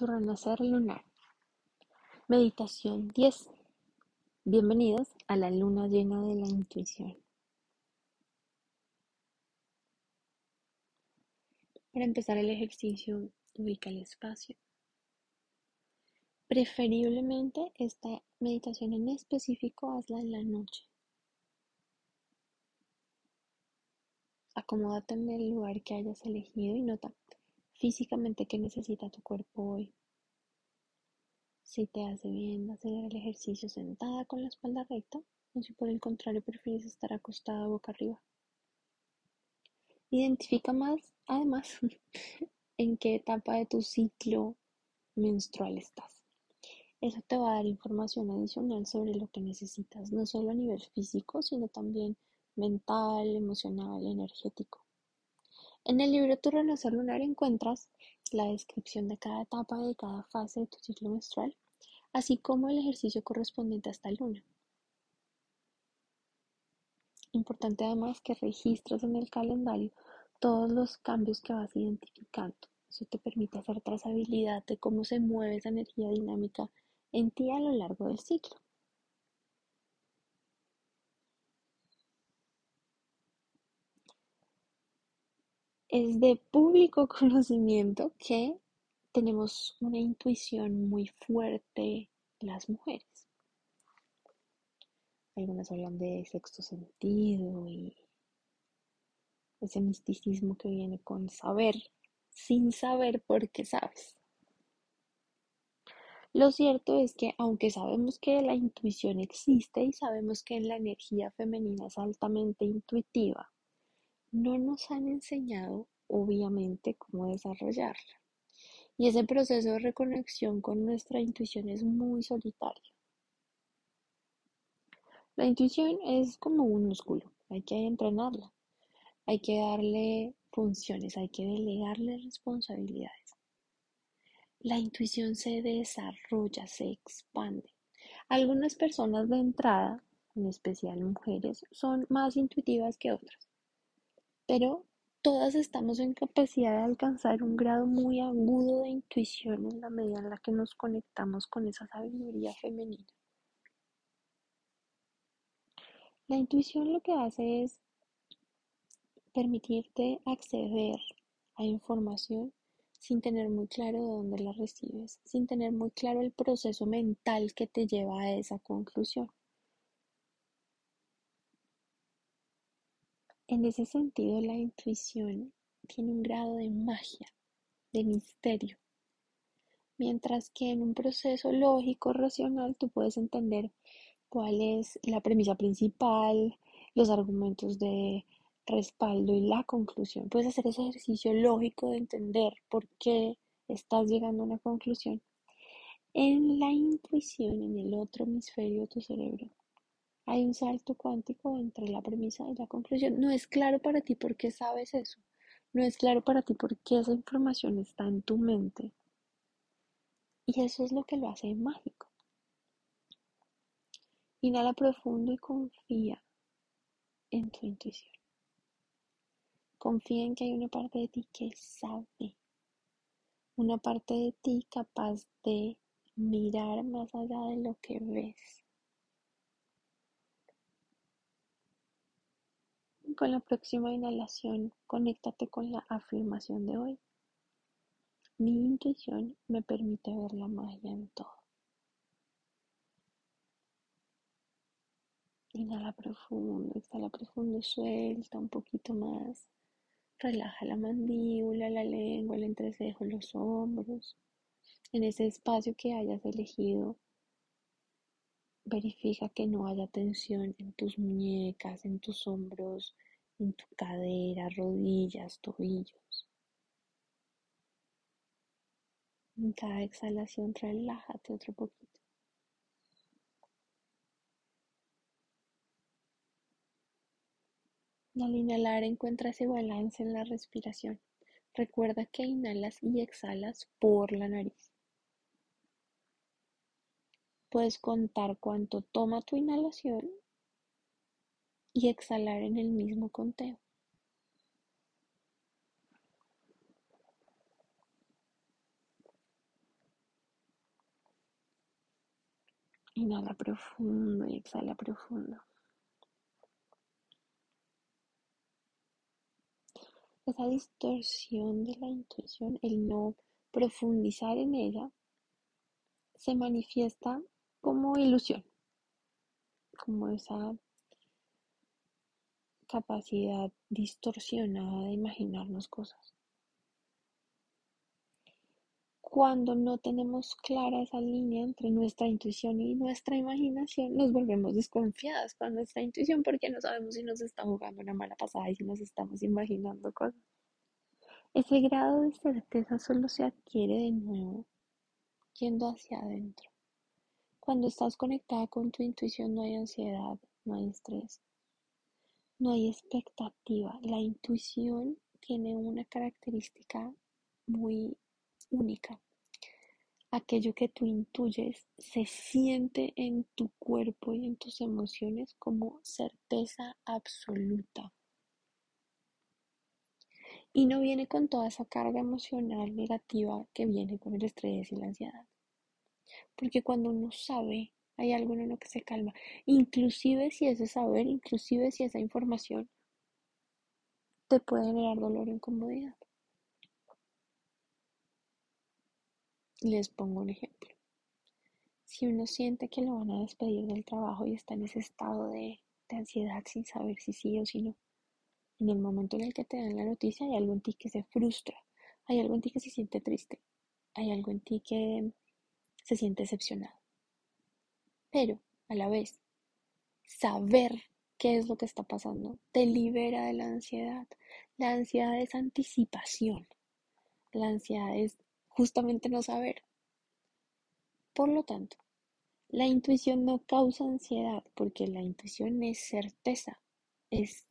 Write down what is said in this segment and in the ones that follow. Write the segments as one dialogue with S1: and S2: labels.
S1: tu renacer lunar. Meditación 10. Bienvenidos a la luna llena de la intuición. Para empezar el ejercicio, ubica el espacio. Preferiblemente esta meditación en específico hazla en la noche. Acomódate en el lugar que hayas elegido y nota físicamente qué necesita tu cuerpo hoy. Si te hace bien hacer el ejercicio sentada con la espalda recta o si por el contrario prefieres estar acostada boca arriba. Identifica más, además, en qué etapa de tu ciclo menstrual estás. Eso te va a dar información adicional sobre lo que necesitas, no solo a nivel físico, sino también mental, emocional, energético. En el libro Tu Renacer Lunar encuentras la descripción de cada etapa de cada fase de tu ciclo menstrual, así como el ejercicio correspondiente a esta luna. Importante además que registres en el calendario todos los cambios que vas identificando. Eso te permite hacer trazabilidad de cómo se mueve esa energía dinámica en ti a lo largo del ciclo. Es de público conocimiento que tenemos una intuición muy fuerte las mujeres. Algunas hablan de sexto sentido y ese misticismo que viene con saber, sin saber por qué sabes. Lo cierto es que aunque sabemos que la intuición existe y sabemos que la energía femenina es altamente intuitiva, no nos han enseñado, obviamente, cómo desarrollarla. Y ese proceso de reconexión con nuestra intuición es muy solitario. La intuición es como un músculo, hay que entrenarla, hay que darle funciones, hay que delegarle responsabilidades. La intuición se desarrolla, se expande. Algunas personas de entrada, en especial mujeres, son más intuitivas que otras pero todas estamos en capacidad de alcanzar un grado muy agudo de intuición en la medida en la que nos conectamos con esa sabiduría femenina. La intuición lo que hace es permitirte acceder a información sin tener muy claro de dónde la recibes, sin tener muy claro el proceso mental que te lleva a esa conclusión. En ese sentido, la intuición tiene un grado de magia, de misterio, mientras que en un proceso lógico, racional, tú puedes entender cuál es la premisa principal, los argumentos de respaldo y la conclusión. Puedes hacer ese ejercicio lógico de entender por qué estás llegando a una conclusión. En la intuición, en el otro hemisferio de tu cerebro, hay un salto cuántico entre la premisa y la conclusión. No es claro para ti por qué sabes eso. No es claro para ti por qué esa información está en tu mente. Y eso es lo que lo hace mágico. Inhala profundo y confía en tu intuición. Confía en que hay una parte de ti que sabe. Una parte de ti capaz de mirar más allá de lo que ves con la próxima inhalación, conéctate con la afirmación de hoy. Mi intuición me permite ver la magia en todo. Inhala profundo, exhala profundo, suelta un poquito más. Relaja la mandíbula, la lengua, el entrecejo, los hombros. En ese espacio que hayas elegido, verifica que no haya tensión en tus muñecas, en tus hombros, en tu cadera, rodillas, tobillos. En cada exhalación relájate otro poquito. Al inhalar encuentra ese balance en la respiración. Recuerda que inhalas y exhalas por la nariz. Puedes contar cuánto toma tu inhalación y exhalar en el mismo conteo. Inhala profundo y exhala profundo. Esa distorsión de la intuición, el no profundizar en ella, se manifiesta como ilusión, como esa capacidad distorsionada de imaginarnos cosas. Cuando no tenemos clara esa línea entre nuestra intuición y nuestra imaginación, nos volvemos desconfiadas con nuestra intuición porque no sabemos si nos está jugando una mala pasada y si nos estamos imaginando cosas. Ese grado de certeza solo se adquiere de nuevo yendo hacia adentro. Cuando estás conectada con tu intuición no hay ansiedad, no hay estrés, no hay expectativa. La intuición tiene una característica muy única. Aquello que tú intuyes se siente en tu cuerpo y en tus emociones como certeza absoluta. Y no viene con toda esa carga emocional negativa que viene con el estrés y la ansiedad. Porque cuando uno sabe hay algo en lo que se calma. Inclusive si ese saber, inclusive si esa información te puede generar dolor o incomodidad. Les pongo un ejemplo. Si uno siente que lo van a despedir del trabajo y está en ese estado de, de ansiedad sin saber si sí o si no, en el momento en el que te dan la noticia hay algo en ti que se frustra, hay algo en ti que se siente triste, hay algo en ti que se siente decepcionado pero a la vez saber qué es lo que está pasando te libera de la ansiedad. La ansiedad es anticipación. La ansiedad es justamente no saber. Por lo tanto, la intuición no causa ansiedad porque la intuición es certeza, es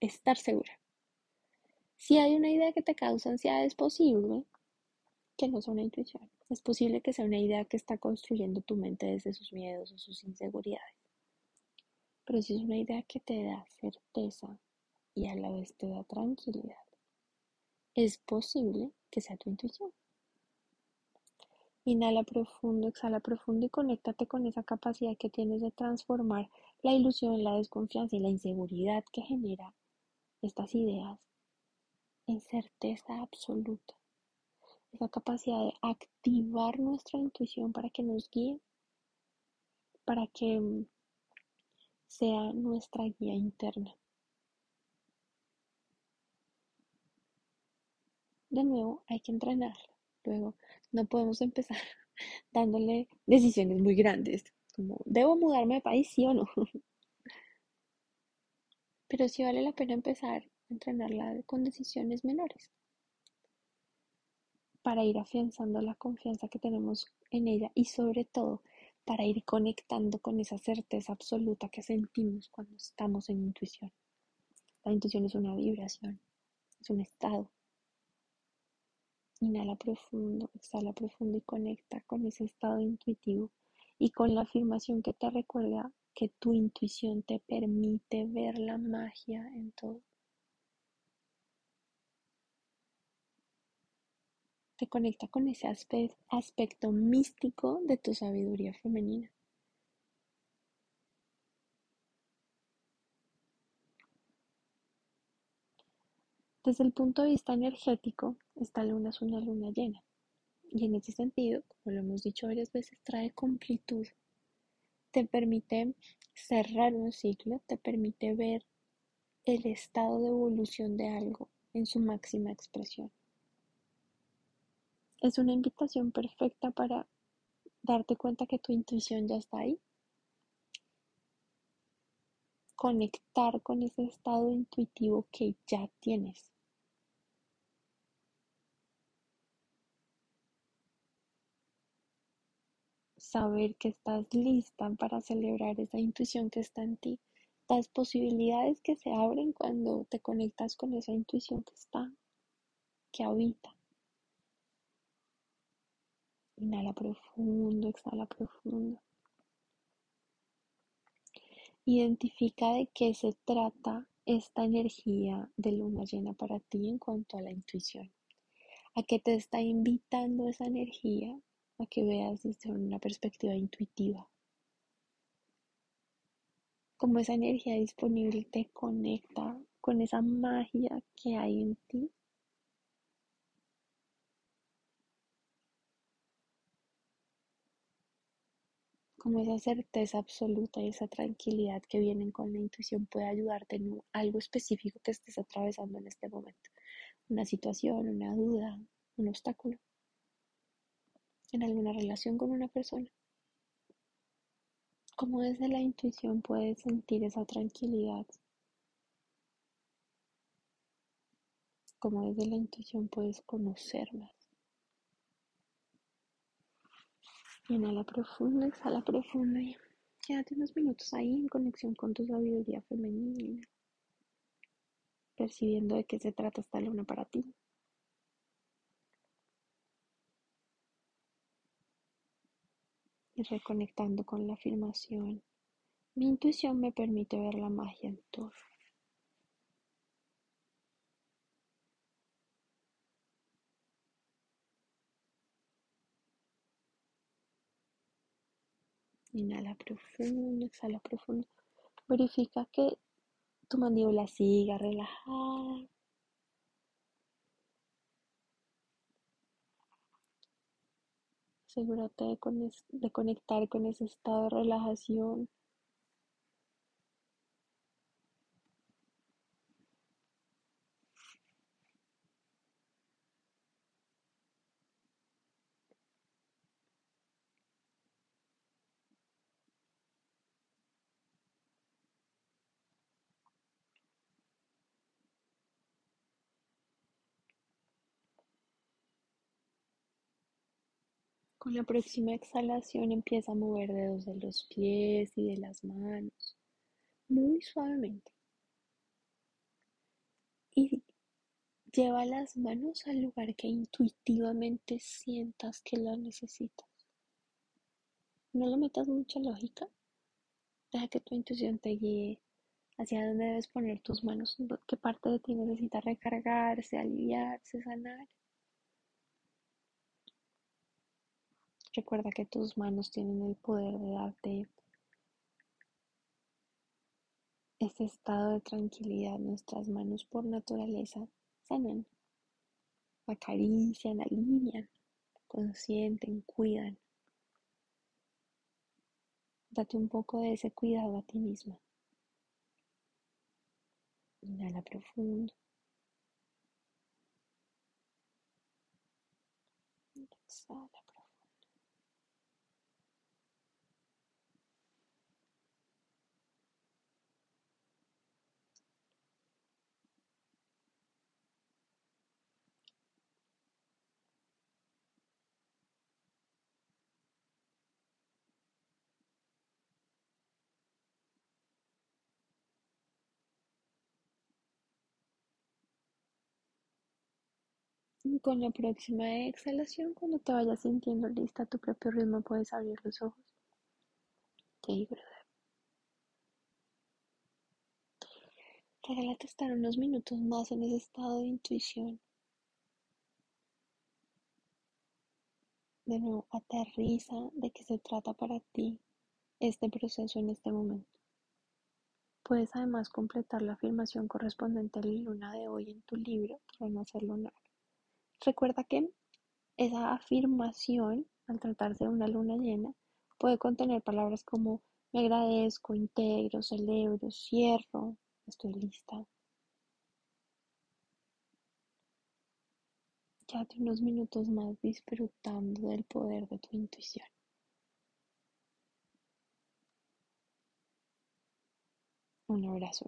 S1: estar segura. Si hay una idea que te causa ansiedad, es posible que no sea una intuición. Es posible que sea una idea que está construyendo tu mente desde sus miedos o sus inseguridades. Pero si es una idea que te da certeza y a la vez te da tranquilidad, es posible que sea tu intuición. Inhala profundo, exhala profundo y conéctate con esa capacidad que tienes de transformar la ilusión, la desconfianza y la inseguridad que genera estas ideas en certeza absoluta esa capacidad de activar nuestra intuición para que nos guíe, para que mm, sea nuestra guía interna. De nuevo, hay que entrenarla. Luego, no podemos empezar dándole decisiones muy grandes, como, ¿debo mudarme de país, sí o no? Pero sí vale la pena empezar a entrenarla con decisiones menores para ir afianzando la confianza que tenemos en ella y sobre todo para ir conectando con esa certeza absoluta que sentimos cuando estamos en intuición. La intuición es una vibración, es un estado. Inhala profundo, exhala profundo y conecta con ese estado intuitivo y con la afirmación que te recuerda que tu intuición te permite ver la magia en todo. Te conecta con ese aspecto místico de tu sabiduría femenina. Desde el punto de vista energético, esta luna es una luna llena. Y en ese sentido, como lo hemos dicho varias veces, trae completud. Te permite cerrar un ciclo, te permite ver el estado de evolución de algo en su máxima expresión. Es una invitación perfecta para darte cuenta que tu intuición ya está ahí. Conectar con ese estado intuitivo que ya tienes. Saber que estás lista para celebrar esa intuición que está en ti. Las posibilidades que se abren cuando te conectas con esa intuición que está, que habita. Inhala profundo, exhala profundo. Identifica de qué se trata esta energía de luna llena para ti en cuanto a la intuición. ¿A qué te está invitando esa energía? A que veas desde una perspectiva intuitiva. como esa energía disponible te conecta con esa magia que hay en ti. Como esa certeza absoluta y esa tranquilidad que vienen con la intuición puede ayudarte en algo específico que estés atravesando en este momento. Una situación, una duda, un obstáculo. En alguna relación con una persona. Como desde la intuición puedes sentir esa tranquilidad. Como desde la intuición puedes conocer más. Inhala profundo, exhala profundo y quédate unos minutos ahí en conexión con tu sabiduría femenina, percibiendo de qué se trata esta luna para ti. Y reconectando con la afirmación, mi intuición me permite ver la magia en todo. Inhala profundo, exhala profundo. Verifica que tu mandíbula siga relajada. Asegúrate de, de conectar con ese estado de relajación. Con la próxima exhalación empieza a mover dedos de los pies y de las manos, muy suavemente. Y lleva las manos al lugar que intuitivamente sientas que lo necesitas. No le metas mucha lógica. Deja que tu intuición te guíe hacia dónde debes poner tus manos, qué parte de ti necesita recargarse, aliviarse, sanar. Recuerda que tus manos tienen el poder de darte ese estado de tranquilidad. Nuestras manos por naturaleza sanan, acarician, alinean, consienten, cuidan. Date un poco de ese cuidado a ti misma. Inhala profundo. Exhala. Con la próxima exhalación, cuando te vayas sintiendo lista a tu propio ritmo, puedes abrir los ojos. Sí. Regálate estar unos minutos más en ese estado de intuición. De nuevo, aterriza de qué se trata para ti este proceso en este momento. Puedes además completar la afirmación correspondiente a la luna de hoy en tu libro, Renacer Lunar. Recuerda que esa afirmación, al tratarse de una luna llena, puede contener palabras como me agradezco, integro, celebro, cierro, estoy lista. Quédate unos minutos más disfrutando del poder de tu intuición. Un abrazo.